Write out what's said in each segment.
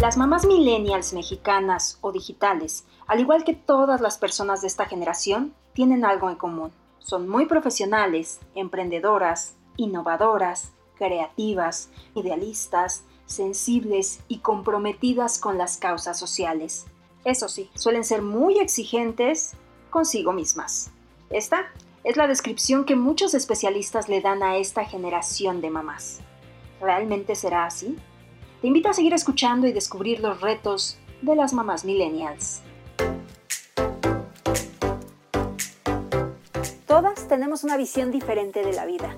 Las mamás millennials mexicanas o digitales, al igual que todas las personas de esta generación, tienen algo en común. Son muy profesionales, emprendedoras, innovadoras, creativas, idealistas, sensibles y comprometidas con las causas sociales. Eso sí, suelen ser muy exigentes consigo mismas. Esta es la descripción que muchos especialistas le dan a esta generación de mamás. ¿Realmente será así? Invito a seguir escuchando y descubrir los retos de las mamás millennials. Todas tenemos una visión diferente de la vida.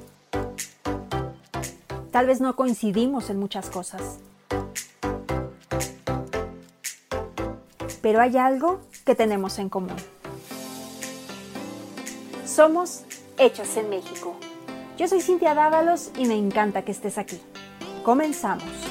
Tal vez no coincidimos en muchas cosas. Pero hay algo que tenemos en común. Somos Hechas en México. Yo soy Cintia Dávalos y me encanta que estés aquí. Comenzamos.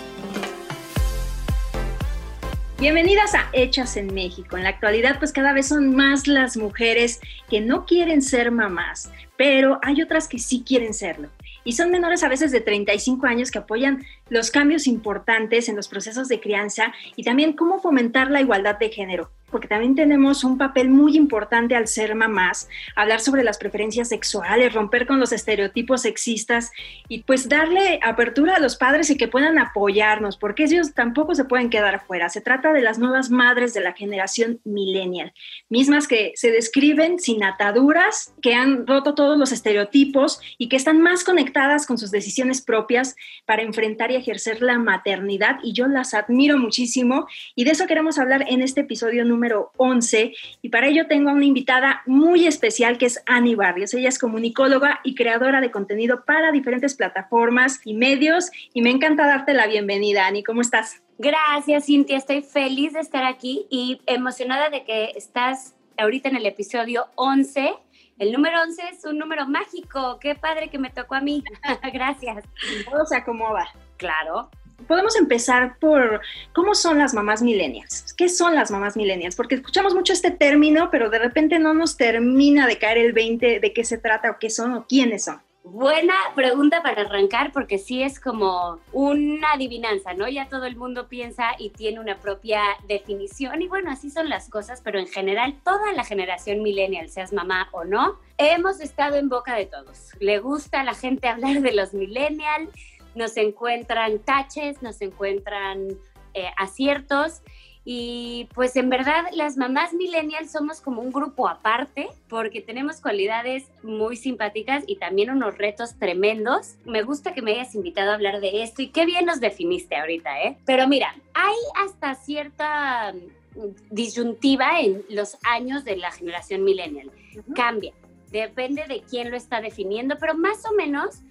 Bienvenidas a Hechas en México. En la actualidad, pues cada vez son más las mujeres que no quieren ser mamás, pero hay otras que sí quieren serlo y son menores a veces de 35 años que apoyan los cambios importantes en los procesos de crianza y también cómo fomentar la igualdad de género porque también tenemos un papel muy importante al ser mamás, hablar sobre las preferencias sexuales, romper con los estereotipos sexistas y pues darle apertura a los padres y que puedan apoyarnos, porque ellos tampoco se pueden quedar afuera. Se trata de las nuevas madres de la generación millennial, mismas que se describen sin ataduras, que han roto todos los estereotipos y que están más conectadas con sus decisiones propias para enfrentar y ejercer la maternidad y yo las admiro muchísimo y de eso queremos hablar en este episodio número número 11 y para ello tengo a una invitada muy especial que es Ani Barrios. Ella es comunicóloga y creadora de contenido para diferentes plataformas y medios y me encanta darte la bienvenida, Ani. ¿Cómo estás? Gracias, Cintia. Estoy feliz de estar aquí y emocionada de que estás ahorita en el episodio 11. El número 11 es un número mágico. Qué padre que me tocó a mí. Gracias. Todo se acomoda. Claro podemos empezar por cómo son las mamás millennials. ¿Qué son las mamás millennials? Porque escuchamos mucho este término, pero de repente no nos termina de caer el 20 de qué se trata o qué son o quiénes son. Buena pregunta para arrancar porque sí es como una adivinanza, ¿no? Ya todo el mundo piensa y tiene una propia definición y bueno, así son las cosas, pero en general toda la generación millennial, seas mamá o no, hemos estado en boca de todos. Le gusta a la gente hablar de los millennials nos encuentran taches, nos encuentran eh, aciertos. Y pues en verdad las mamás millennials somos como un grupo aparte porque tenemos cualidades muy simpáticas y también unos retos tremendos. Me gusta que me hayas invitado a hablar de esto y qué bien nos definiste ahorita, ¿eh? Pero mira, hay hasta cierta mm, disyuntiva en los años de la generación millennial. Cambia, depende de quién lo está definiendo, pero más o menos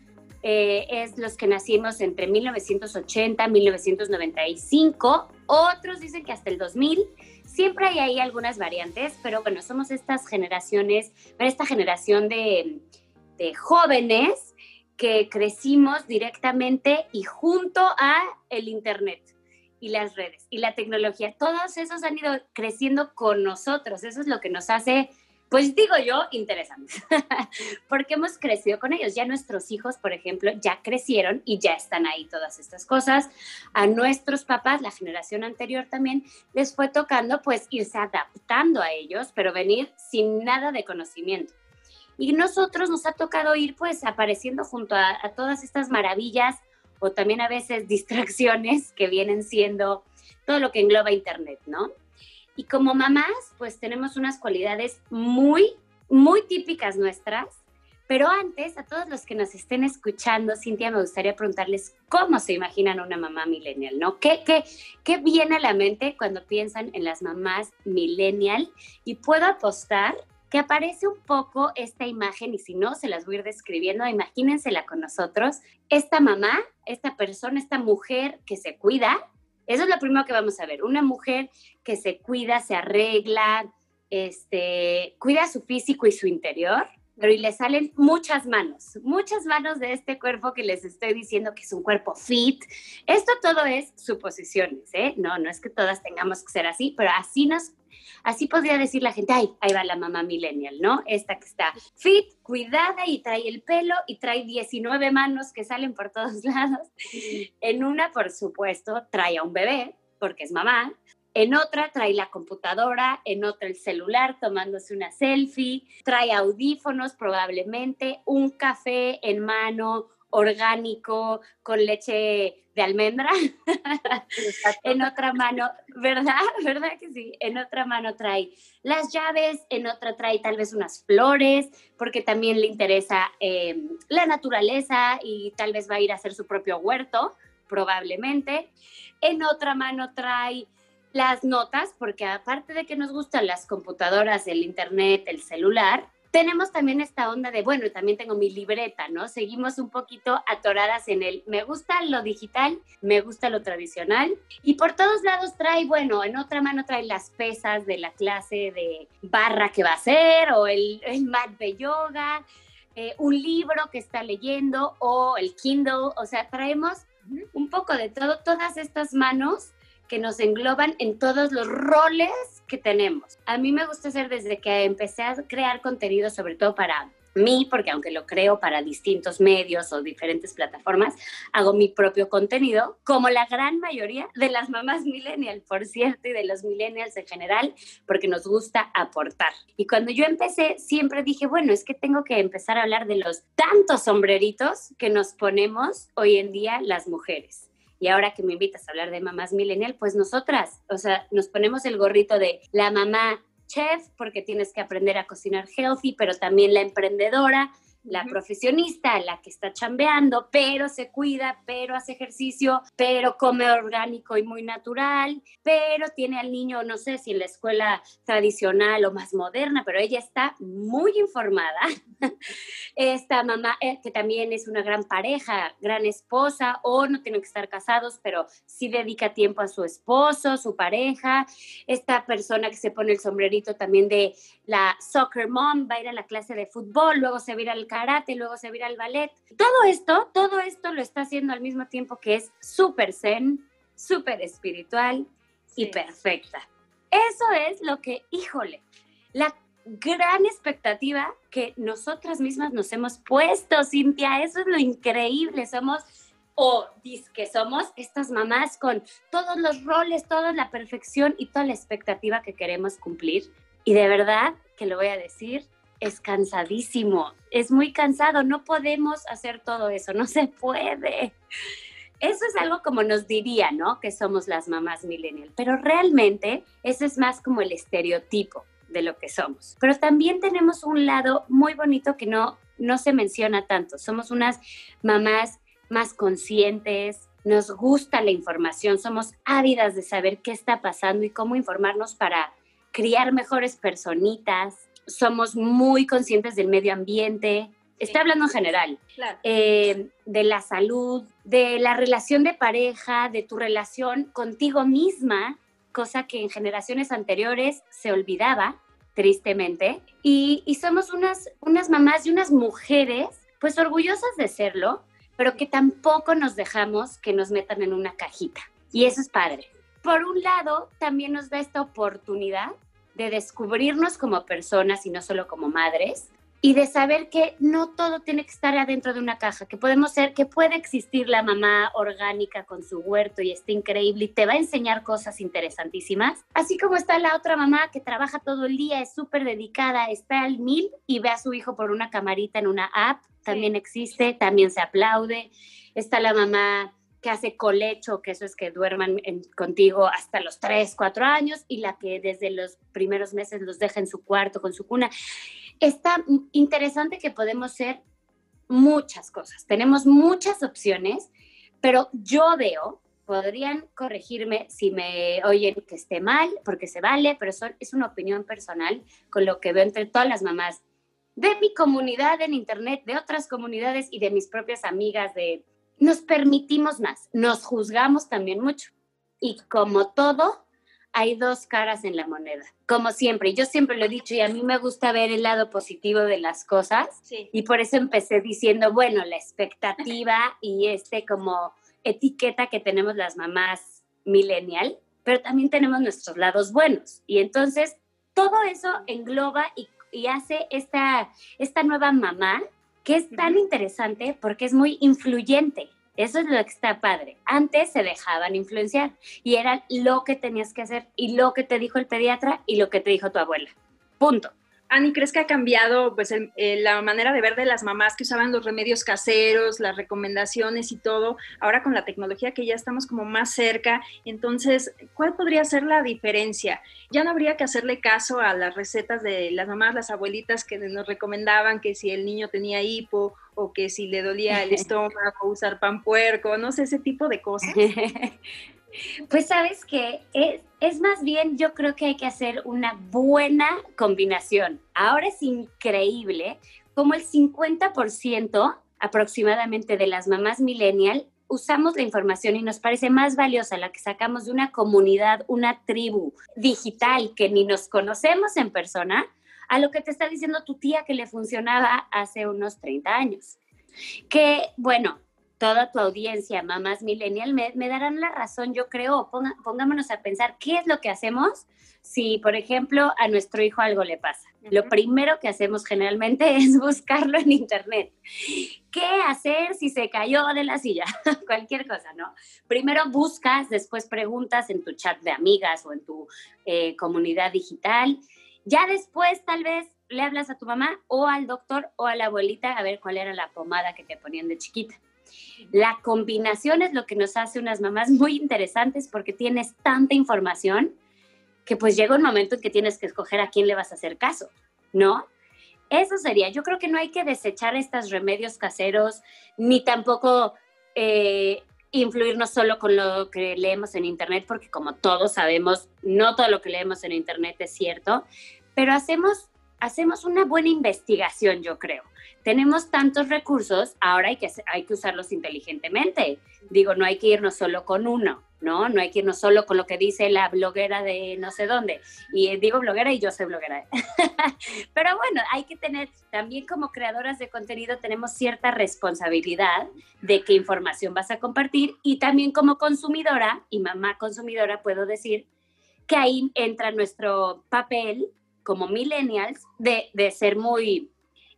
eh, es los que nacimos entre 1980 y 1995. Otros dicen que hasta el 2000. Siempre hay ahí algunas variantes, pero bueno, somos estas generaciones, esta generación de, de jóvenes que crecimos directamente y junto a el Internet y las redes y la tecnología. Todos esos han ido creciendo con nosotros. Eso es lo que nos hace pues digo yo, interesante, porque hemos crecido con ellos. Ya nuestros hijos, por ejemplo, ya crecieron y ya están ahí todas estas cosas. A nuestros papás, la generación anterior también, les fue tocando pues irse adaptando a ellos, pero venir sin nada de conocimiento. Y nosotros nos ha tocado ir pues apareciendo junto a, a todas estas maravillas o también a veces distracciones que vienen siendo todo lo que engloba Internet, ¿no? Y como mamás, pues tenemos unas cualidades muy, muy típicas nuestras. Pero antes, a todos los que nos estén escuchando, Cintia, me gustaría preguntarles cómo se imaginan una mamá millennial, ¿no? ¿Qué, qué, qué viene a la mente cuando piensan en las mamás millennial? Y puedo apostar que aparece un poco esta imagen, y si no, se las voy a ir describiendo, imagínensela con nosotros, esta mamá, esta persona, esta mujer que se cuida, eso es lo primero que vamos a ver. Una mujer que se cuida, se arregla, este, cuida su físico y su interior, pero y le salen muchas manos, muchas manos de este cuerpo que les estoy diciendo que es un cuerpo fit. Esto todo es suposiciones, ¿eh? No, no es que todas tengamos que ser así, pero así nos Así podría decir la gente, ay, ahí va la mamá millennial, ¿no? Esta que está fit, cuidada y trae el pelo y trae 19 manos que salen por todos lados. En una, por supuesto, trae a un bebé, porque es mamá, en otra trae la computadora, en otra el celular tomándose una selfie, trae audífonos probablemente, un café en mano orgánico con leche de almendra. en otra mano, ¿verdad? ¿Verdad que sí? En otra mano trae las llaves, en otra trae tal vez unas flores, porque también le interesa em, la naturaleza y tal vez va a ir a hacer su propio huerto, probablemente. En otra mano trae las notas, porque aparte de que nos gustan las computadoras, el internet, el celular, tenemos también esta onda de, bueno, también tengo mi libreta, ¿no? Seguimos un poquito atoradas en el, me gusta lo digital, me gusta lo tradicional, y por todos lados trae, bueno, en otra mano trae las pesas de la clase de barra que va a hacer, o el, el mat de yoga, eh, un libro que está leyendo, o el Kindle, o sea, traemos un poco de todo, todas estas manos que nos engloban en todos los roles que tenemos. A mí me gusta hacer desde que empecé a crear contenido, sobre todo para mí, porque aunque lo creo para distintos medios o diferentes plataformas, hago mi propio contenido, como la gran mayoría de las mamás millennial, por cierto, y de los millennials en general, porque nos gusta aportar. Y cuando yo empecé, siempre dije, bueno, es que tengo que empezar a hablar de los tantos sombreritos que nos ponemos hoy en día las mujeres. Y ahora que me invitas a hablar de mamás millennial, pues nosotras, o sea, nos ponemos el gorrito de la mamá chef porque tienes que aprender a cocinar healthy, pero también la emprendedora, la profesionista, la que está chambeando, pero se cuida, pero hace ejercicio, pero come orgánico y muy natural, pero tiene al niño, no sé si en la escuela tradicional o más moderna, pero ella está muy informada. Esta mamá, eh, que también es una gran pareja, gran esposa, o no tienen que estar casados, pero sí dedica tiempo a su esposo, su pareja. Esta persona que se pone el sombrerito también de la soccer mom, va a ir a la clase de fútbol, luego se va a ir al karate, luego se vira al ballet. Todo esto, todo esto lo está haciendo al mismo tiempo que es súper zen, súper espiritual y perfecta. Eso es lo que, híjole, la gran expectativa que nosotras mismas nos hemos puesto, Cintia, eso es lo increíble, somos o que somos estas mamás con todos los roles, toda la perfección y toda la expectativa que queremos cumplir. Y de verdad que lo voy a decir, es cansadísimo, es muy cansado, no podemos hacer todo eso, no se puede. Eso es algo como nos diría, ¿no? Que somos las mamás millennial, pero realmente ese es más como el estereotipo de lo que somos. Pero también tenemos un lado muy bonito que no, no se menciona tanto. Somos unas mamás más conscientes, nos gusta la información, somos ávidas de saber qué está pasando y cómo informarnos para criar mejores personitas, somos muy conscientes del medio ambiente. Estoy hablando en general, eh, de la salud, de la relación de pareja, de tu relación contigo misma, cosa que en generaciones anteriores se olvidaba, tristemente. Y, y somos unas, unas mamás y unas mujeres, pues orgullosas de serlo, pero que tampoco nos dejamos que nos metan en una cajita. Y eso es padre. Por un lado, también nos da esta oportunidad de descubrirnos como personas y no solo como madres, y de saber que no todo tiene que estar adentro de una caja, que podemos ser, que puede existir la mamá orgánica con su huerto y está increíble y te va a enseñar cosas interesantísimas, así como está la otra mamá que trabaja todo el día, es súper dedicada, está al mil y ve a su hijo por una camarita en una app, también existe, también se aplaude, está la mamá que hace colecho, que eso es que duerman contigo hasta los 3, 4 años, y la que desde los primeros meses los deja en su cuarto con su cuna. Está interesante que podemos ser muchas cosas, tenemos muchas opciones, pero yo veo, podrían corregirme si me oyen que esté mal, porque se vale, pero es una opinión personal con lo que veo entre todas las mamás de mi comunidad en Internet, de otras comunidades y de mis propias amigas de nos permitimos más, nos juzgamos también mucho. Y como todo, hay dos caras en la moneda, como siempre. Yo siempre lo he dicho y a mí me gusta ver el lado positivo de las cosas. Y por eso empecé diciendo, bueno, la expectativa y este como etiqueta que tenemos las mamás millennial, pero también tenemos nuestros lados buenos. Y entonces todo eso engloba y, y hace esta, esta nueva mamá que es tan interesante porque es muy influyente. Eso es lo que está padre. Antes se dejaban influenciar y era lo que tenías que hacer y lo que te dijo el pediatra y lo que te dijo tu abuela. Punto. Ani, ¿crees que ha cambiado pues, la manera de ver de las mamás que usaban los remedios caseros, las recomendaciones y todo? Ahora con la tecnología que ya estamos como más cerca, entonces, ¿cuál podría ser la diferencia? Ya no habría que hacerle caso a las recetas de las mamás, las abuelitas que nos recomendaban que si el niño tenía hipo o que si le dolía el estómago, usar pan puerco, no sé, ese tipo de cosas. Pues sabes que es, más bien, yo creo que hay que hacer una buena combinación. Ahora es increíble como el 50% aproximadamente de las mamás millennial usamos la información y nos parece más valiosa la que sacamos de una comunidad, una tribu digital que ni nos conocemos en persona, a lo que te está diciendo tu tía que le funcionaba hace unos 30 años. Que, bueno, toda tu audiencia, mamás millennial, me, darán la razón, yo creo. pongámonos a pensar, ¿qué es lo que hacemos si, por ejemplo, a nuestro hijo algo le pasa? Lo primero que hacemos generalmente es buscarlo en Internet. ¿Qué hacer si se cayó de la silla? Cualquier cosa, ¿no? Primero buscas, después preguntas en tu chat de amigas o en tu eh, comunidad digital. Ya después, tal vez, le hablas a tu mamá o al doctor o a la abuelita a ver cuál era la pomada que te ponían de chiquita. La combinación es lo que nos hace unas mamás muy interesantes porque tienes tanta información que pues llega un momento en que tienes que escoger a quién le vas a hacer caso, ¿no? Eso sería, yo creo que no hay que desechar estos remedios caseros, ni tampoco eh, influirnos solo con lo que leemos en Internet, porque como todos sabemos, no todo lo que leemos en Internet es cierto, pero hacemos, hacemos una buena investigación, yo creo tenemos tantos recursos, ahora hay que, hay que usarlos inteligentemente. Digo, no hay que irnos solo con uno, ¿no? No hay que irnos solo con lo que dice la bloguera de no sé dónde. Y digo bloguera y yo soy bloguera. Pero bueno, hay que tener, también como creadoras de contenido tenemos cierta responsabilidad de qué información vas a compartir y también como consumidora y mamá consumidora puedo decir que ahí entra nuestro papel como millennials de, de ser muy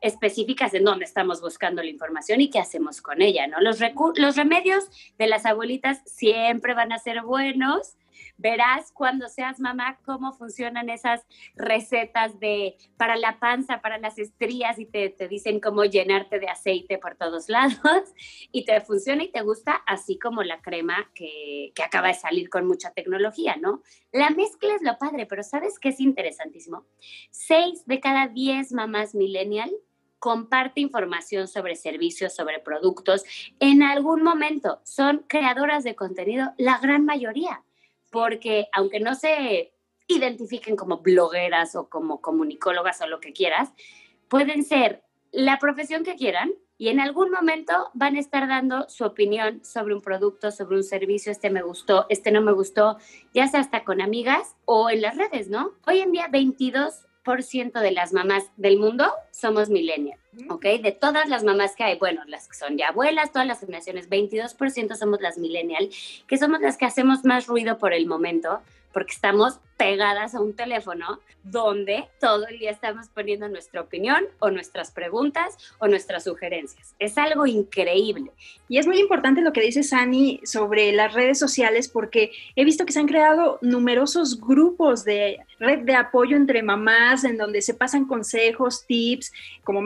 específicas en dónde estamos buscando la información y qué hacemos con ella, ¿no? Los, los remedios de las abuelitas siempre van a ser buenos. Verás cuando seas mamá cómo funcionan esas recetas de para la panza, para las estrías y te, te dicen cómo llenarte de aceite por todos lados y te funciona y te gusta, así como la crema que, que acaba de salir con mucha tecnología, ¿no? La mezcla es lo padre, pero ¿sabes qué es interesantísimo? Seis de cada diez mamás millennial comparte información sobre servicios, sobre productos. En algún momento son creadoras de contenido, la gran mayoría, porque aunque no se identifiquen como blogueras o como comunicólogas o lo que quieras, pueden ser la profesión que quieran y en algún momento van a estar dando su opinión sobre un producto, sobre un servicio, este me gustó, este no me gustó, ya sea hasta con amigas o en las redes, ¿no? Hoy en día 22 de las mamás del mundo somos millennials, ¿ok? De todas las mamás que hay, bueno, las que son ya abuelas, todas las generaciones, 22% somos las millennial, que somos las que hacemos más ruido por el momento, porque estamos pegadas a un teléfono donde todo el día estamos poniendo nuestra opinión o nuestras preguntas o nuestras sugerencias. Es algo increíble. Y es muy importante lo que dice Sani sobre las redes sociales porque he visto que se han creado numerosos grupos de red de apoyo entre mamás en donde se pasan consejos, tips, como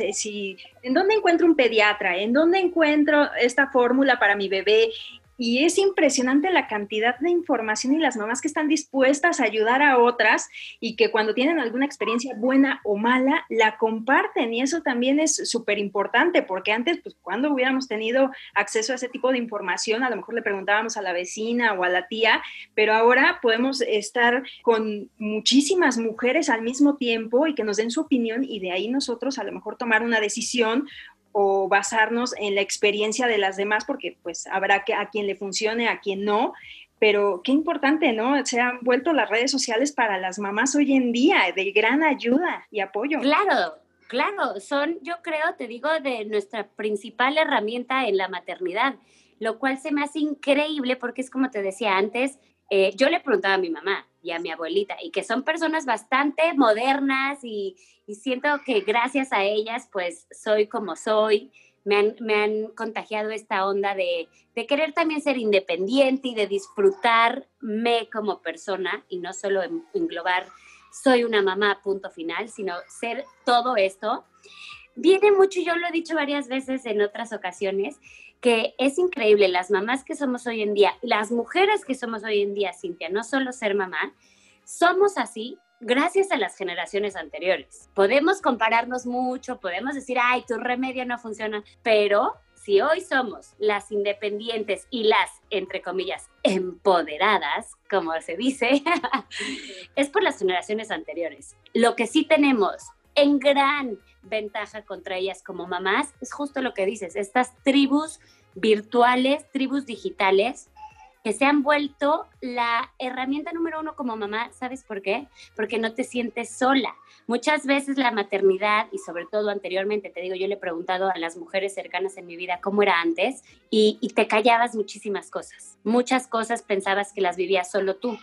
eh, si en dónde encuentro un pediatra, en dónde encuentro esta fórmula para mi bebé y es impresionante la cantidad de información y las mamás que están dispuestas a ayudar a otras y que cuando tienen alguna experiencia buena o mala, la comparten. Y eso también es súper importante porque antes, pues cuando hubiéramos tenido acceso a ese tipo de información, a lo mejor le preguntábamos a la vecina o a la tía, pero ahora podemos estar con muchísimas mujeres al mismo tiempo y que nos den su opinión y de ahí nosotros a lo mejor tomar una decisión o basarnos en la experiencia de las demás, porque pues habrá que a quien le funcione, a quien no, pero qué importante, ¿no? Se han vuelto las redes sociales para las mamás hoy en día de gran ayuda y apoyo. Claro, claro, son, yo creo, te digo, de nuestra principal herramienta en la maternidad, lo cual se me hace increíble porque es como te decía antes, eh, yo le preguntaba a mi mamá y a mi abuelita, y que son personas bastante modernas y, y siento que gracias a ellas pues soy como soy, me han, me han contagiado esta onda de, de, querer también ser independiente y de disfrutarme como persona y no solo englobar soy una mamá, punto final, sino ser todo esto. Viene mucho, yo lo he dicho varias veces en otras ocasiones, que es increíble las mamás que somos hoy en día, las mujeres que somos hoy en día, Cintia, no solo ser mamá, somos así gracias a las generaciones anteriores. Podemos compararnos mucho, podemos decir, ay, tu remedio no funciona, pero si hoy somos las independientes y las, entre comillas, empoderadas, como se dice, es por las generaciones anteriores. Lo que sí tenemos en gran ventaja contra ellas como mamás es justo lo que dices, estas tribus virtuales, tribus digitales, que se han vuelto la herramienta número uno como mamá. ¿Sabes por qué? Porque no te sientes sola. Muchas veces la maternidad, y sobre todo anteriormente, te digo, yo le he preguntado a las mujeres cercanas en mi vida cómo era antes, y, te callabas muchísimas cosas. Muchas cosas pensabas que las vivías solo tú.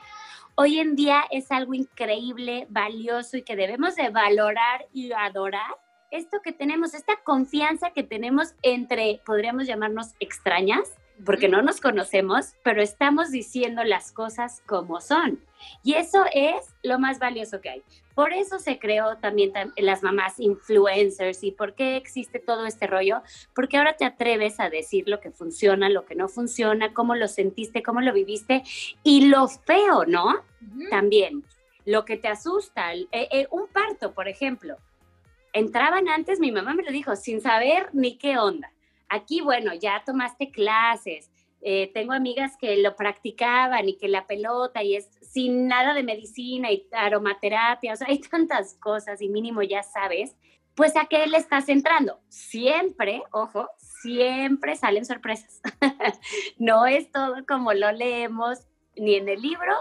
Hoy en día es algo increíble, valioso y que debemos de valorar y adorar esto que tenemos, esta confianza que tenemos entre, podríamos llamarnos extrañas, porque no nos conocemos, pero estamos diciendo las cosas como son. Y eso es lo más valioso que hay. Por eso se creó también las mamás influencers y por qué existe todo este rollo, porque ahora te atreves a decir lo que funciona, lo que no funciona, cómo lo sentiste, cómo lo viviste y lo feo, ¿no? También, lo que te asusta, eh, eh, un parto, por ejemplo. Entraban antes, mi mamá me lo dijo, sin saber ni qué onda Aquí, bueno, ya tomaste clases, eh, tengo amigas que lo practicaban y que la pelota y es sin nada de medicina y aromaterapia, o sea, hay tantas cosas y mínimo ya sabes, pues a qué le estás entrando. Siempre, ojo, siempre salen sorpresas. no es todo como lo leemos ni en el libro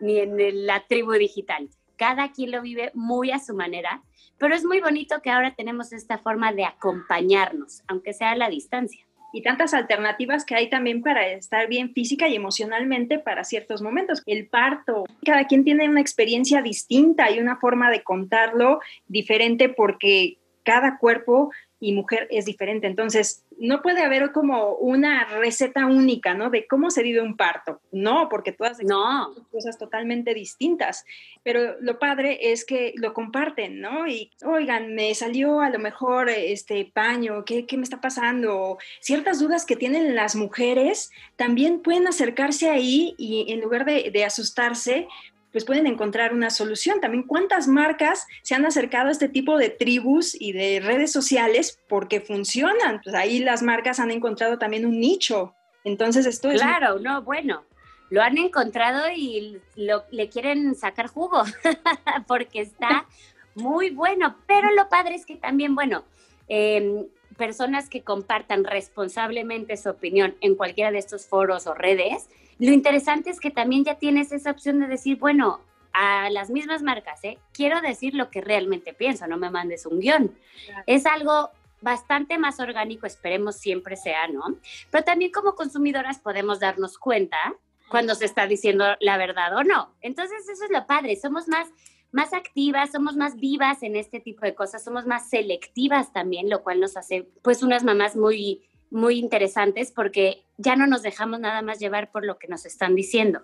ni en la tribu digital. Cada quien lo vive muy a su manera pero es muy bonito que ahora tenemos esta forma de acompañarnos, aunque sea a la distancia. Y tantas alternativas que hay también para estar bien física y emocionalmente para ciertos momentos. El parto, cada quien tiene una experiencia distinta y una forma de contarlo diferente porque cada cuerpo y mujer es diferente. Entonces, no puede haber como una receta única, ¿no? De cómo se vive un parto. No, porque todas no. son cosas totalmente distintas. Pero lo padre es que lo comparten, ¿no? Y, oigan, me salió a lo mejor este paño, ¿qué, qué me está pasando? Ciertas dudas que tienen las mujeres también pueden acercarse ahí y en lugar de, de asustarse, pues pueden encontrar una solución. También cuántas marcas se han acercado a este tipo de tribus y de redes sociales porque funcionan. Pues ahí las marcas han encontrado también un nicho. Entonces esto es... Claro, no, bueno, lo han encontrado y lo, le quieren sacar jugo porque está muy bueno. Pero lo padre es que también, bueno, em, personas que compartan responsablemente su opinión en cualquiera de estos foros o redes, lo interesante es que también ya tienes esa opción de decir, bueno, a las mismas marcas, ¿eh? quiero decir lo que realmente pienso, no me mandes un guion. Es algo bastante más orgánico, esperemos siempre sea, ¿no? Pero también como consumidoras podemos darnos cuenta cuando se está diciendo la verdad o no. Entonces eso es lo padre, somos más más activas, somos más vivas en este tipo de cosas, somos más selectivas también, lo cual nos hace pues unas mamás muy muy interesantes porque ya no nos dejamos nada más llevar por lo que nos están diciendo.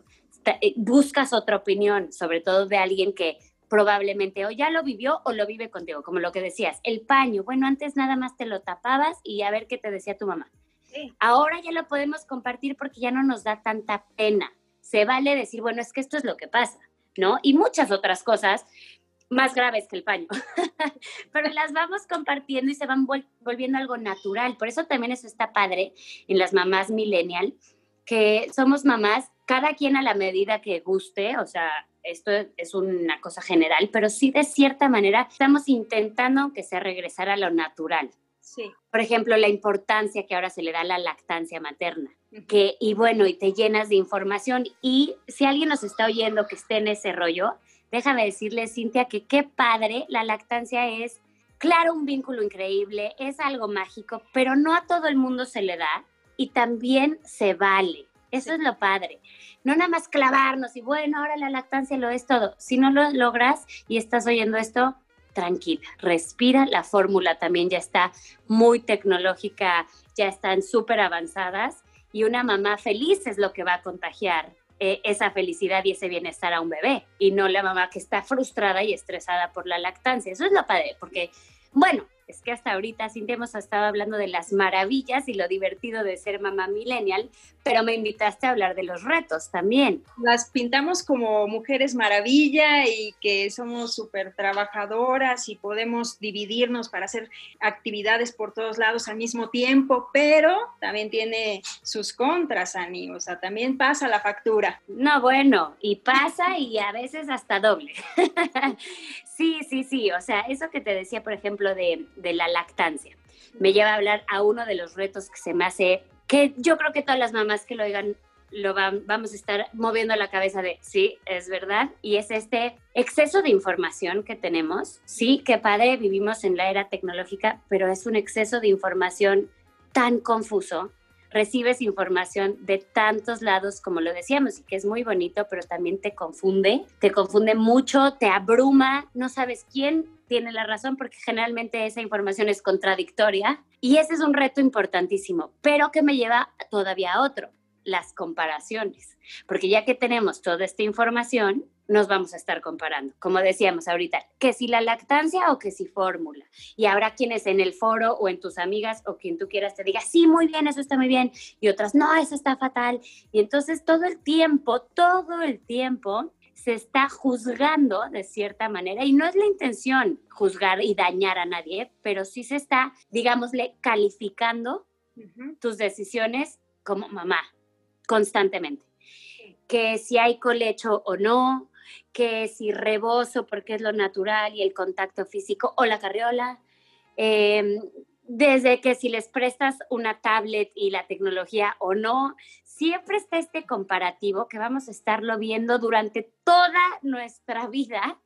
Eh, buscas otra opinión, sobre todo de alguien que probablemente o ya lo vivió o lo vive contigo, como lo que decías, el paño, bueno, antes nada más te lo tapabas y a ver qué te decía tu mamá. Ahora ya lo podemos compartir porque ya no nos da tanta pena. Se vale decir, bueno, es que esto es lo que pasa, ¿no? Y muchas otras cosas más graves que el paño, pero las vamos compartiendo y se van volviendo algo natural. Por eso también eso está padre en las mamás millennial, que somos mamás, cada quien a la medida que guste, o sea, esto es una cosa general, pero sí de cierta manera estamos intentando que se regresara a lo natural. Sí. Por ejemplo, la importancia que ahora se le da a la lactancia materna. Que, y bueno, y te llenas de información. Y si alguien nos está oyendo que esté en ese rollo, déjame decirle, Cintia, que qué padre, la lactancia es, claro, un vínculo increíble, es algo mágico, pero no a todo el mundo se le da y también se vale. Eso es lo padre. No nada más clavarnos y bueno, ahora la lactancia lo es todo. Si no lo logras y estás oyendo esto, tranquila, respira, la fórmula también ya está muy tecnológica, ya están súper avanzadas y una mamá feliz es lo que va a contagiar eh, esa felicidad y ese bienestar a un bebé y no la mamá que está frustrada y estresada por la lactancia. Eso es lo padre, porque, bueno, es que hasta ahorita Cintia hemos estado hablando de las maravillas y lo divertido de ser mamá millennial, pero me invitaste a hablar de los retos también. Las pintamos como mujeres maravilla y que somos súper trabajadoras y podemos dividirnos para hacer actividades por todos lados al mismo tiempo, pero también tiene sus contras, Ani, o sea, también pasa la factura. No, bueno, y pasa y a veces hasta doble. Sí, sí, sí. O sea, eso que te decía, por ejemplo, de, la lactancia, me lleva a hablar a uno de los retos que se me hace, que yo creo que todas las mamás que lo oigan lo vamos a estar moviendo la cabeza de sí, es verdad, y es este exceso de información que tenemos. Sí, qué padre, vivimos en la era tecnológica, pero es un exceso de información tan confuso recibes información de tantos lados, como lo decíamos, y que es muy bonito, pero también te confunde, te confunde mucho, te abruma, no sabes quién tiene la razón porque generalmente esa información es contradictoria y ese es un reto importantísimo, pero que me lleva todavía a otro, las comparaciones, porque ya que tenemos toda esta información, nos vamos a estar comparando. Como decíamos ahorita, que si la lactancia o que si fórmula. Y habrá quienes en el foro o en tus amigas o quien tú quieras te diga, sí, muy bien, eso está muy bien. Y otras, no, eso está fatal. Y entonces todo el tiempo, todo el tiempo se está juzgando de cierta manera. Y no es la intención juzgar y dañar a nadie, pero sí se está, digámosle, calificando tus decisiones como mamá constantemente que si hay colecho o no, que si rebozo porque es lo natural y el contacto físico o la carriola. Em, desde que si les prestas una tablet y la tecnología o no, siempre está este comparativo que vamos a estarlo viendo durante toda nuestra vida,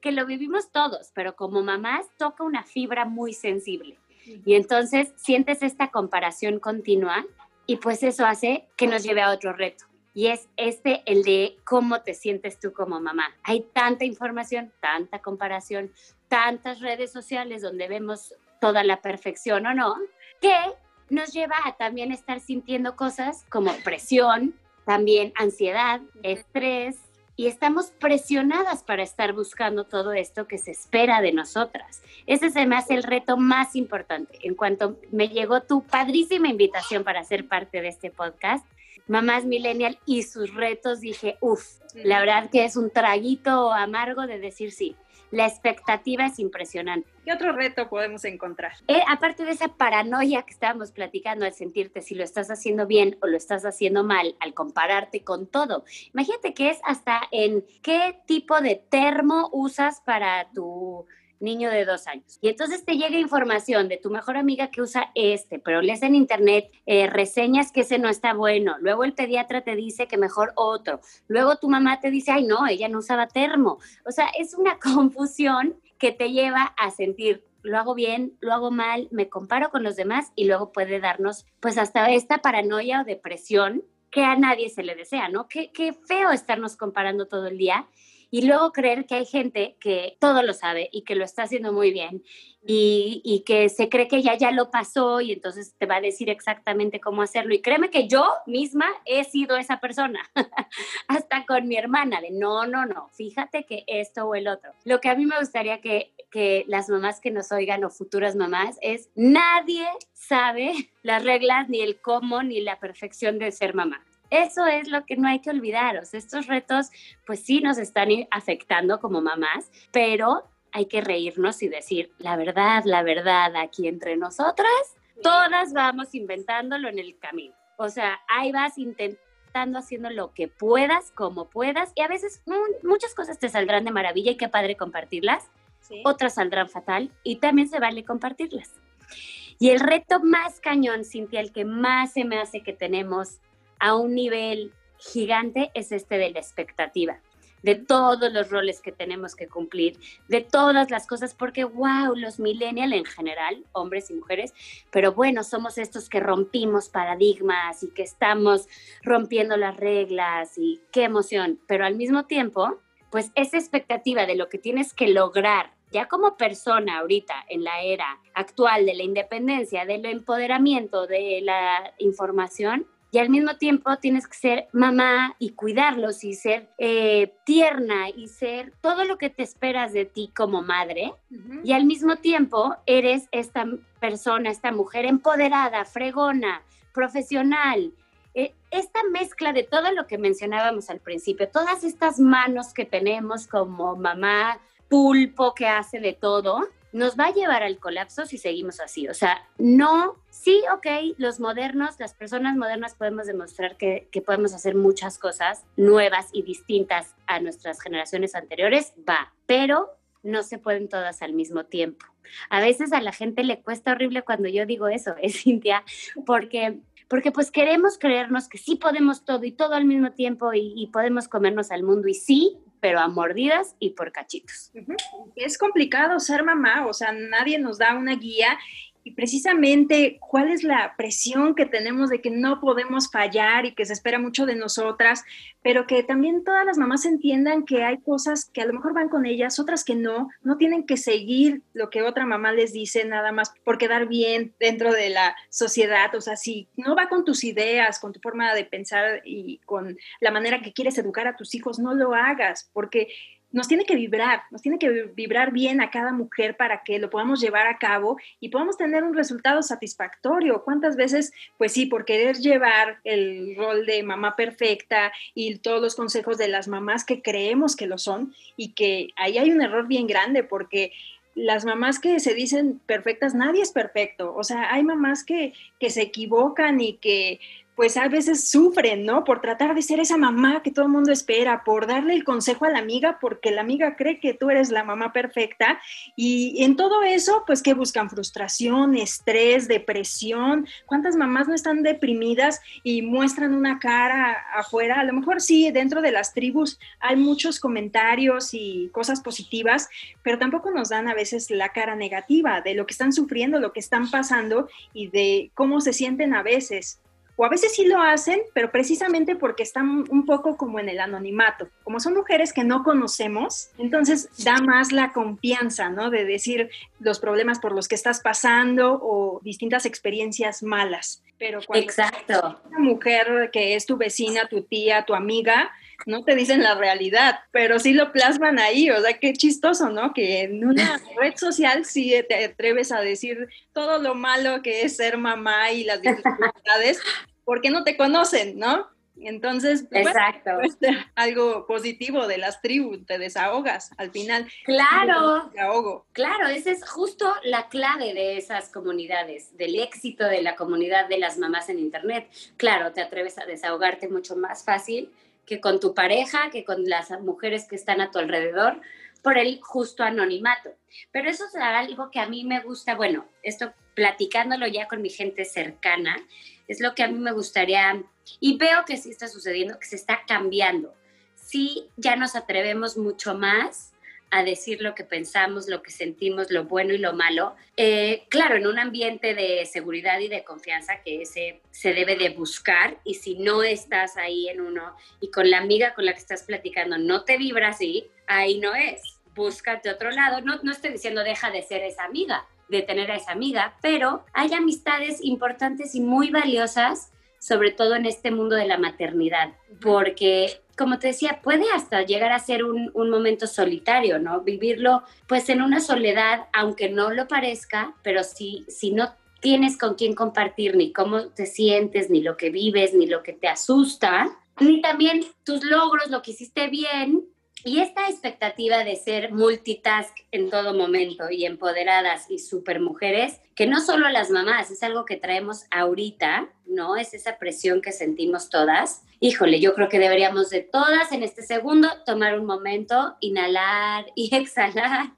que lo vivimos todos, pero como mamás toca una fibra muy sensible. Y entonces sientes esta comparación continua y pues eso hace que nos lleve a otro reto y es este el de cómo te sientes tú como mamá. Hay tanta información, tanta comparación, tantas redes sociales donde vemos toda la perfección o no, que nos lleva a también estar sintiendo cosas como presión, también ansiedad, estrés, y estamos presionadas para estar buscando todo esto que se espera de nosotras. Ese se me hace el reto más importante. En cuanto me llegó tu padrísima invitación para ser parte de este podcast, mamás millennial y sus retos, dije, uff, la verdad que es un traguito amargo de decir sí. La expectativa es impresionante. ¿Qué otro reto podemos encontrar? Eh, aparte de esa paranoia que estábamos platicando al sentirte si lo estás haciendo bien o lo estás haciendo mal, al compararte con todo. Imagínate que es hasta en qué tipo de termo usas para tu niño de dos años. Y entonces te llega información de tu mejor amiga que usa este, pero lees en internet eh, reseñas que ese no está bueno. Luego el pediatra te dice que mejor otro. Luego tu mamá te dice, ay no, ella no usaba termo. O sea, es una confusión que te lleva a sentir lo hago bien, lo hago mal, me comparo con los demás y luego puede darnos pues hasta esta paranoia o depresión que a nadie se le desea, ¿no? Qué, qué feo estarnos comparando todo el día y luego creer que hay gente que todo lo sabe y que lo está haciendo muy bien y, y, que se cree que ya ya lo pasó y entonces te va a decir exactamente cómo hacerlo. Y créeme que yo misma he sido esa persona, hasta con mi hermana, de no, no, no, fíjate que esto o el otro. Lo que a mí me gustaría que, que las mamás que nos oigan o futuras mamás es, nadie sabe las reglas, ni el cómo, ni la perfección de ser mamá. Eso es lo que no hay que olvidaros. Estos retos, pues sí nos están afectando como mamás, pero hay que reírnos y decir, la verdad, la verdad, aquí entre nosotras, todas vamos inventándolo en el camino. O sea, ahí vas intentando haciendo lo que puedas, como puedas, y a veces muchas cosas te saldrán de maravilla y qué padre compartirlas, otras saldrán fatal y también se vale compartirlas. Y el reto más cañón, Cintia, el que más se me hace que tenemos a un nivel gigante es este de la expectativa, de todos los roles que tenemos que cumplir, de todas las cosas, porque wow, los millennials en general, hombres y mujeres, pero bueno, somos estos que rompimos paradigmas y que estamos rompiendo las reglas y qué emoción, pero al mismo tiempo, pues esa expectativa de lo que tienes que lograr ya como persona ahorita en la era actual de la independencia, del empoderamiento, de la información, y al mismo tiempo tienes que ser mamá y cuidarlos y ser eh, tierna y ser todo lo que te esperas de ti como madre. Y al mismo tiempo eres esta persona, esta mujer empoderada, fregona, profesional. Eh, esta mezcla de todo lo que mencionábamos al principio, todas estas manos que tenemos como mamá pulpo que hace de todo, nos va a llevar al colapso si seguimos así. O sea, no, sí, ok, los modernos, las personas modernas podemos demostrar que, que, podemos hacer muchas cosas nuevas y distintas a nuestras generaciones anteriores, va, pero no se pueden todas al mismo tiempo. A veces a la gente le cuesta horrible cuando yo digo eso, es Cintia, porque porque pues queremos creernos que sí podemos todo y todo al mismo tiempo y, y podemos comernos al mundo y sí, pero a mordidas y por cachitos. Es complicado ser mamá, o sea, nadie nos da una guía y precisamente cuál es la presión que tenemos de que no podemos fallar y que se espera mucho de nosotras, pero que también todas las mamás entiendan que hay cosas que a lo mejor van con ellas, otras que no, no tienen que seguir lo que otra mamá les dice nada más por quedar bien dentro de la sociedad, o sea, si no va con tus ideas, con tu forma de pensar y con la manera que quieres educar a tus hijos, no lo hagas, porque nos tiene que vibrar, nos tiene que vibrar bien a cada mujer para que lo podamos llevar a cabo y podamos tener un resultado satisfactorio. ¿Cuántas veces, pues sí, por querer llevar el rol de mamá perfecta y todos los consejos de las mamás que creemos que lo son y que ahí hay un error bien grande porque las mamás que se dicen perfectas, nadie es perfecto. O sea, hay mamás que, que se equivocan y que pues a veces sufren, ¿no? Por tratar de ser esa mamá que todo el mundo espera, por darle el consejo a la amiga, porque la amiga cree que tú eres la mamá perfecta. Y en todo eso, pues que buscan frustración, estrés, depresión. ¿Cuántas mamás no están deprimidas y muestran una cara afuera? A lo mejor sí, dentro de las tribus hay muchos comentarios y cosas positivas, pero tampoco nos dan a veces la cara negativa de lo que están sufriendo, lo que están pasando y de cómo se sienten a veces o a veces sí lo hacen, pero precisamente porque están un poco como en el anonimato. Como son mujeres que no conocemos, entonces da más la confianza, ¿no? De decir los problemas por los que estás pasando o distintas experiencias malas. Pero cuando Exacto. una mujer que es tu vecina, tu tía, tu amiga, no te dicen la realidad, pero sí lo plasman ahí, o sea, qué chistoso, ¿no? Que en una red social sí te atreves a decir todo lo malo que es ser mamá y las dificultades, porque no te conocen, ¿no? Entonces, Exacto. Pues, algo positivo de las tribus, te desahogas al final. Claro. Desahogo. Claro, esa es justo la clave de esas comunidades, del éxito de la comunidad de las mamás en Internet. Claro, te atreves a desahogarte mucho más fácil que con tu pareja, que con las mujeres que están a tu alrededor, por el justo anonimato. Pero eso es algo que a mí me gusta, bueno, esto platicándolo ya con mi gente cercana, es lo que a mí me gustaría, y veo que sí está sucediendo, que se está cambiando. Sí, ya nos atrevemos mucho más a decir lo que pensamos, lo que sentimos, lo bueno y lo malo. Eh, claro, en un ambiente de seguridad y de confianza que ese se debe de buscar y si no estás ahí en uno y con la amiga con la que estás platicando no te vibra así, ahí no es. Búscate otro lado. No, no estoy diciendo deja de ser esa amiga, de tener a esa amiga, pero hay amistades importantes y muy valiosas, sobre todo en este mundo de la maternidad, porque, como te decía, puede hasta llegar a ser un, un, momento solitario, ¿no? Vivirlo pues en una soledad, aunque no lo parezca, pero si, si no tienes con quién compartir ni cómo te sientes, ni lo que vives, ni lo que te asusta, ni también tus logros, lo que hiciste bien, y esta expectativa de ser multitask en todo momento y empoderadas y super mujeres, que no solo las mamás, es algo que traemos ahorita, ¿no? Es esa presión que sentimos todas. Híjole, yo creo que deberíamos de todas en este segundo tomar un momento, inhalar y exhalar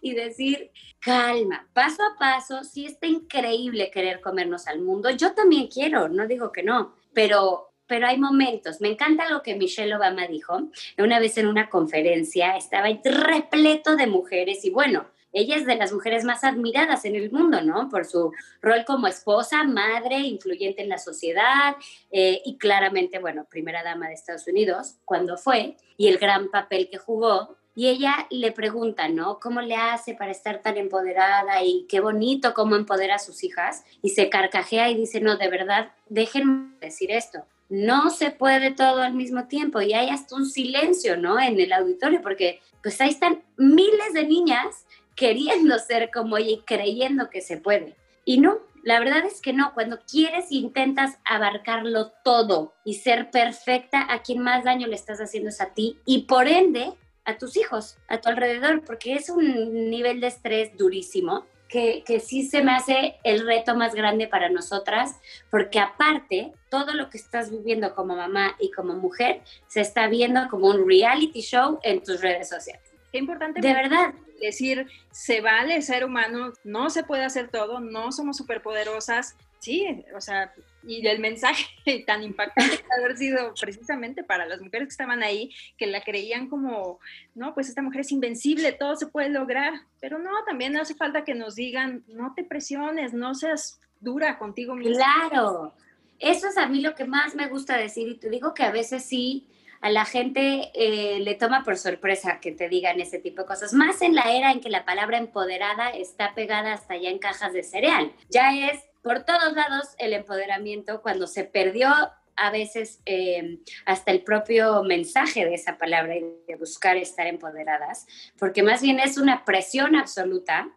y decir, calma, paso a paso, sí está increíble querer comernos al mundo, yo también quiero, no digo que no, pero pero hay momentos. Me encanta lo que Michelle Obama dijo. Una vez en una conferencia estaba repleto de mujeres y bueno, ella es de las mujeres más admiradas en el mundo, ¿no? Por su rol como esposa, madre, influyente en la sociedad eh, y claramente, bueno, primera dama de Estados Unidos cuando fue y el gran papel que jugó y ella le pregunta, ¿no? ¿Cómo le hace para estar tan empoderada y qué bonito cómo empodera a sus hijas? Y se carcajea y dice, no, de verdad, déjenme decir esto. No se puede todo al mismo tiempo y hay hasta un silencio, ¿no? En el auditorio, porque pues ahí están miles de niñas queriendo ser como ella y creyendo que se puede. Y no, la verdad es que no, cuando quieres e intentas abarcarlo todo y ser perfecta, a quien más daño le estás haciendo es a ti y por ende a tus hijos, a tu alrededor, porque es un nivel de estrés durísimo. Que, sí se me hace el reto más grande para nosotras, porque aparte, todo lo que estás viviendo como mamá y como mujer se está viendo como un reality show en tus redes sociales. Qué importante. De verdad. Decir, se vale ser humano, no se puede hacer todo, no somos superpoderosas. Sí, o sea, y el mensaje tan impactante que haber sido precisamente para las mujeres que estaban ahí, que la creían como, no, pues esta mujer es invencible, todo se puede lograr, pero no, también hace falta que nos digan, no te presiones, no seas dura contigo misma. Claro, eso es a mí lo que más me gusta decir y te digo que a veces sí, a la gente eh, le toma por sorpresa que te digan ese tipo de cosas, más en la era en que la palabra empoderada está pegada hasta ya en cajas de cereal. Ya es por todos lados el empoderamiento, cuando se perdió a veces eh, hasta el propio mensaje de esa palabra y de buscar estar empoderadas, porque más bien es una presión absoluta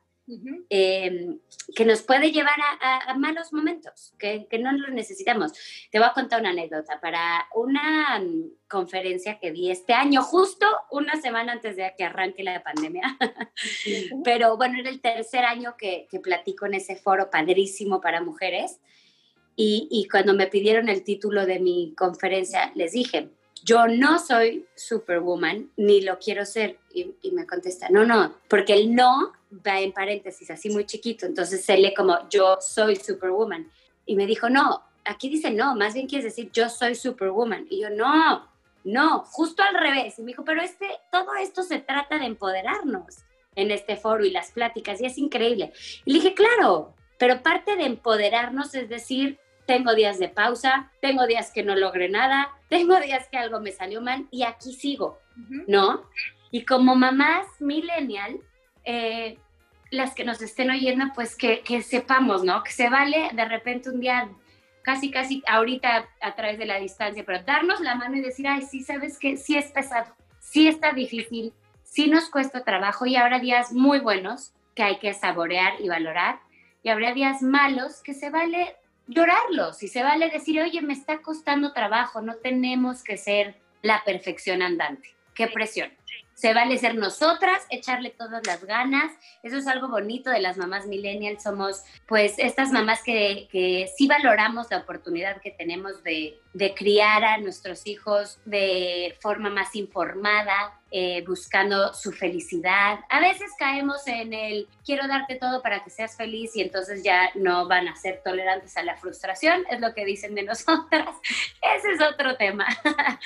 Em, que nos puede llevar a, malos momentos, que, no lo necesitamos. Te voy a contar una anécdota. Para una mm, conferencia que di este año, justo una semana antes de que arranque la pandemia, pero bueno, era el tercer año que, que platico en ese foro padrísimo para mujeres. Y, y cuando me pidieron el título de mi conferencia, les dije, yo no soy superwoman, ni lo quiero ser. Y, y, me contesta, no, no, porque el no va en paréntesis, así muy chiquito, entonces se lee como yo soy superwoman. Y me dijo, no, aquí dice no, más bien quieres decir yo soy superwoman. Y yo, no, no, justo al revés. Y me dijo, pero este, todo esto se trata de empoderarnos en este foro y las pláticas, y es increíble. Y le dije, claro, pero parte de empoderarnos es decir, tengo días de pausa, tengo días que no logré nada, tengo días que algo me salió mal y aquí sigo, ¿no? Y como mamás millennial, eh, las que nos estén oyendo, pues que, que, sepamos, ¿no? Que se vale de repente un día, casi, casi ahorita a través de la distancia, pero darnos la mano y decir, ay, sí, sabes que sí es pesado, sí está difícil, sí nos cuesta trabajo y habrá días muy buenos que hay que saborear y valorar y habrá días malos que se vale llorarlos y se vale decir, oye, me está costando trabajo, no tenemos que ser la perfección andante. Qué presión se vale ser nosotras, echarle todas las ganas. Eso es algo bonito de las mamás millennials. Somos pues estas mamás que, que sí valoramos la oportunidad que tenemos de, de criar a nuestros hijos de forma más informada, eh, buscando su felicidad. A veces caemos en el quiero darte todo para que seas feliz y entonces ya no van a ser tolerantes a la frustración, es lo que dicen de nosotras. Ese es otro tema.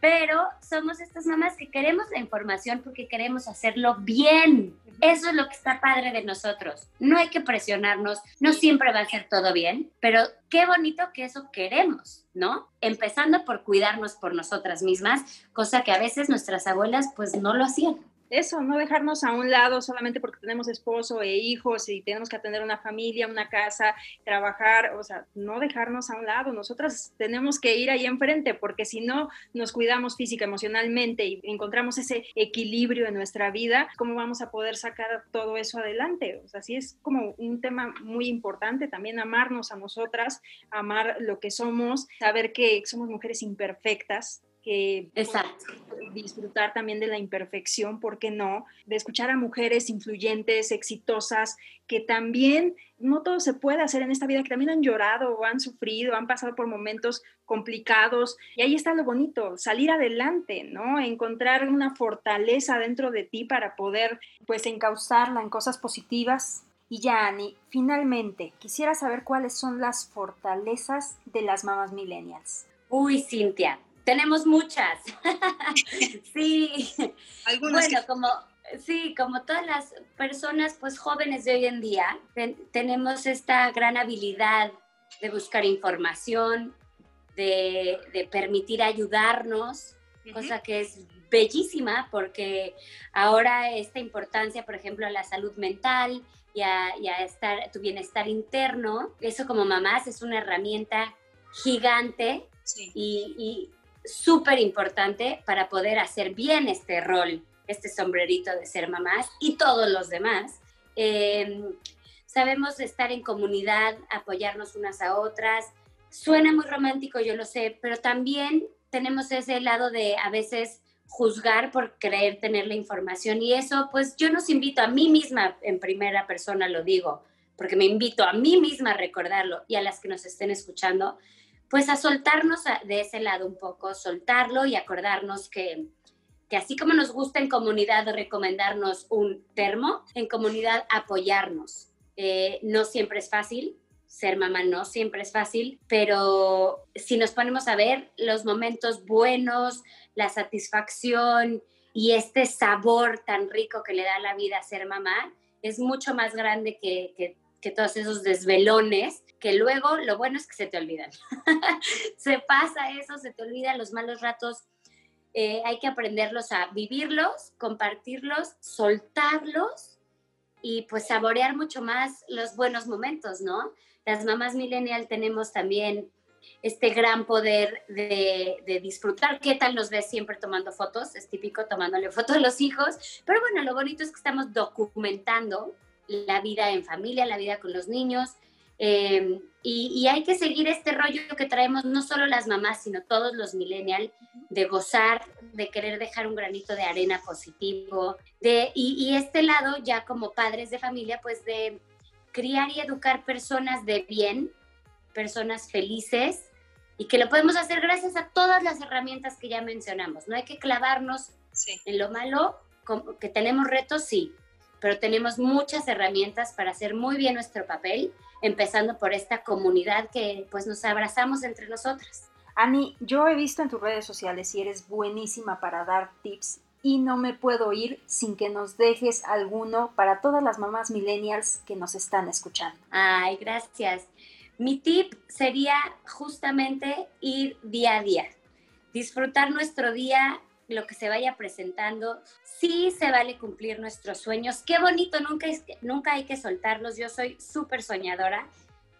Pero somos estas mamás que queremos la información porque queremos hacerlo bien. Eso es lo que está padre de nosotros. No hay que presionarnos, no siempre va a ser todo bien, pero qué bonito que eso queremos, ¿no? Empezando por cuidarnos por nosotras mismas, cosa que a veces nuestras abuelas pues no lo hacían eso, no dejarnos a un lado solamente porque tenemos esposo e hijos y tenemos que atender una familia, una casa, trabajar, o sea, no dejarnos a un lado. Nosotras tenemos que ir ahí enfrente porque si no nos cuidamos física, emocionalmente y encontramos ese equilibrio en nuestra vida, ¿cómo vamos a poder sacar todo eso adelante? O sea, sí es como un tema muy importante también amarnos a nosotras, amar lo que somos, saber que somos mujeres imperfectas, que Exacto. disfrutar también de la imperfección, ¿por qué no? De escuchar a mujeres influyentes, exitosas, que también no todo se puede hacer en esta vida, que también han llorado o han sufrido, han pasado por momentos complicados. Y ahí está lo bonito, salir adelante, ¿no? Encontrar una fortaleza dentro de ti para poder, pues, encauzarla en cosas positivas. Y ya, Ani, finalmente, quisiera saber cuáles son las fortalezas de las mamás millennials. Uy, Cintia, tenemos muchas. sí. bueno, como sí, como todas las personas pues jóvenes de hoy en día, tenemos esta gran habilidad de buscar información, de, de permitir ayudarnos, cosa que es bellísima porque ahora esta importancia, por ejemplo, a la salud mental y a, estar, tu bienestar interno, eso como mamás es una herramienta gigante y, y súper importante para poder hacer bien este rol, este sombrerito de ser mamás y todos los demás. Em, sabemos estar en comunidad, apoyarnos unas a otras. Suena muy romántico, yo lo sé, pero también tenemos ese lado de a veces juzgar por creer tener la información y eso, pues yo nos invito a mí misma en primera persona, lo digo, porque me invito a mí misma a recordarlo y a las que nos estén escuchando, pues a soltarnos de ese lado un poco, soltarlo y acordarnos que, que así como nos gusta en comunidad recomendarnos un termo, en comunidad apoyarnos. Eh, no siempre es fácil, ser mamá no siempre es fácil, pero si nos ponemos a ver los momentos buenos, la satisfacción y este sabor tan rico que le da la vida a ser mamá, es mucho más grande que, que, que todos esos desvelones que luego lo bueno es que se te olvidan. se pasa eso, se te olvidan los malos ratos eh, hay que aprenderlos a vivirlos, compartirlos, soltarlos y pues saborear mucho más los buenos momentos, ¿no? Las mamás millennial tenemos también este gran poder de, disfrutar. ¿Qué tal nos ves siempre tomando fotos? Es típico tomándole fotos a los hijos, pero bueno, lo bonito es que estamos documentando la vida en familia, la vida con los niños, Em, y, hay que seguir este rollo que traemos no solo las mamás, sino todos los millennials, de gozar, de querer dejar un granito de arena positivo, de, y, este lado ya como padres de familia, pues de criar y educar personas de bien, personas felices, y que lo podemos hacer gracias a todas las herramientas que ya mencionamos. No hay que clavarnos en lo malo, que tenemos retos, sí, pero tenemos muchas herramientas para hacer muy bien nuestro papel empezando por esta comunidad que pues nos abrazamos entre nosotras. Ani, yo he visto en tus redes sociales y eres buenísima para dar tips y no me puedo ir sin que nos dejes alguno para todas las mamás millennials que nos están escuchando. Ay, gracias. Mi tip sería justamente ir día a día, disfrutar nuestro día lo que se vaya presentando. Sí se vale cumplir nuestros sueños. Qué bonito, nunca, nunca hay que soltarlos. Yo soy súper soñadora,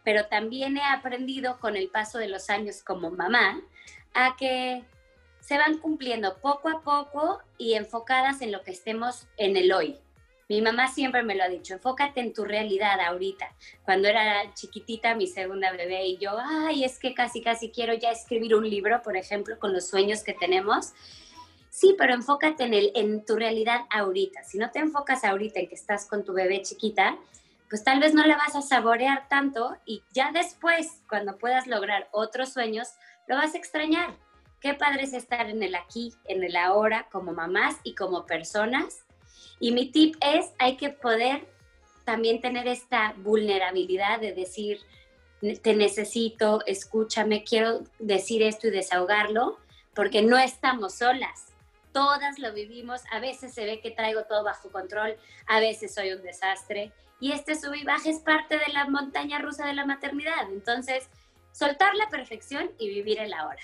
pero también he aprendido con el paso de los años como mamá a que se van cumpliendo poco a poco y enfocadas en lo que estemos en el hoy. Mi mamá siempre me lo ha dicho, enfócate en tu realidad ahorita. Cuando era chiquitita, mi segunda bebé y yo, ay, es que casi, casi quiero ya escribir un libro, por ejemplo, con los sueños que tenemos. Sí, pero enfócate en, el, en tu realidad ahorita. Si no te enfocas ahorita en que estás con tu bebé chiquita, pues tal vez no la vas a saborear tanto y ya después, cuando puedas lograr otros sueños, lo vas a extrañar. Qué padre es estar en el aquí, en el ahora, como mamás y como personas. Y mi tip es, hay que poder también tener esta vulnerabilidad de decir, te necesito, escúchame, quiero decir esto y desahogarlo, porque no estamos solas todas lo vivimos, a veces se ve que traigo todo bajo control, a veces soy un desastre y este sub y baja es parte de la montaña rusa de la maternidad, entonces soltar la perfección y vivir el ahora.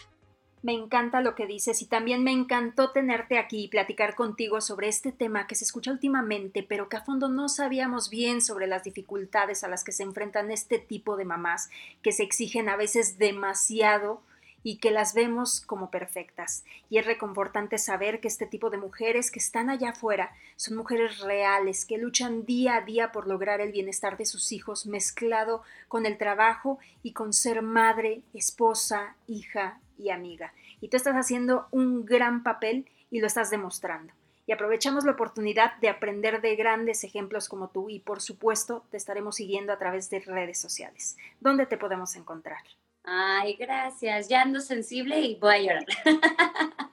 Me encanta lo que dices y también me encantó tenerte aquí y platicar contigo sobre este tema que se escucha últimamente, pero que a fondo no sabíamos bien sobre las dificultades a las que se enfrentan este tipo de mamás que se exigen a veces demasiado y que las vemos como perfectas. Y es reconfortante saber que este tipo de mujeres que están allá afuera son mujeres reales, que luchan día a día por lograr el bienestar de sus hijos mezclado con el trabajo y con ser madre, esposa, hija y amiga. Y tú estás haciendo un gran papel y lo estás demostrando. Y aprovechamos la oportunidad de aprender de grandes ejemplos como tú y por supuesto te estaremos siguiendo a través de redes sociales. ¿Dónde te podemos encontrar? Ay, gracias. Ya ando sensible y voy a llorar.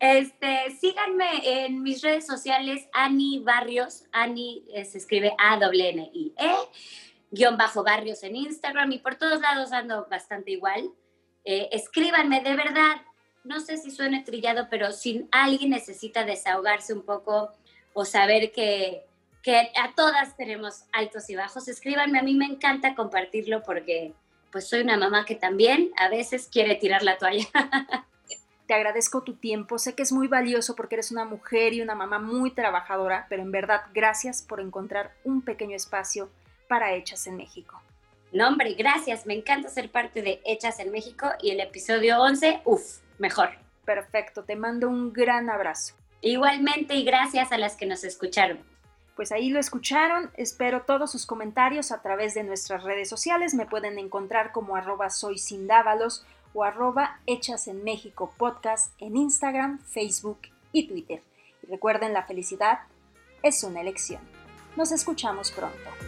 Este, síganme en mis redes sociales, Ani Barrios. Ani eh, se escribe A-N-I-E, guion bajo Barrios en Instagram y por todos lados ando bastante igual. Eh, escríbanme, de verdad. No sé si suene trillado, pero si alguien necesita desahogarse un poco o saber que, que a todas tenemos altos y bajos, escríbanme. A mí me encanta compartirlo porque pues soy una mamá que también a veces quiere tirar la toalla. Te agradezco tu tiempo, sé que es muy valioso porque eres una mujer y una mamá muy trabajadora, pero en verdad gracias por encontrar un pequeño espacio para Hechas en México. No, hombre, gracias, me encanta ser parte de Hechas en México y el episodio 11, uff, mejor. Perfecto, te mando un gran abrazo. Igualmente y gracias a las que nos escucharon. Pues ahí lo escucharon, espero todos sus comentarios a través de nuestras redes sociales, me pueden encontrar como arroba soy o arroba Hechas en México podcast en Instagram, Facebook y Twitter. Y recuerden, la felicidad es una elección. Nos escuchamos pronto.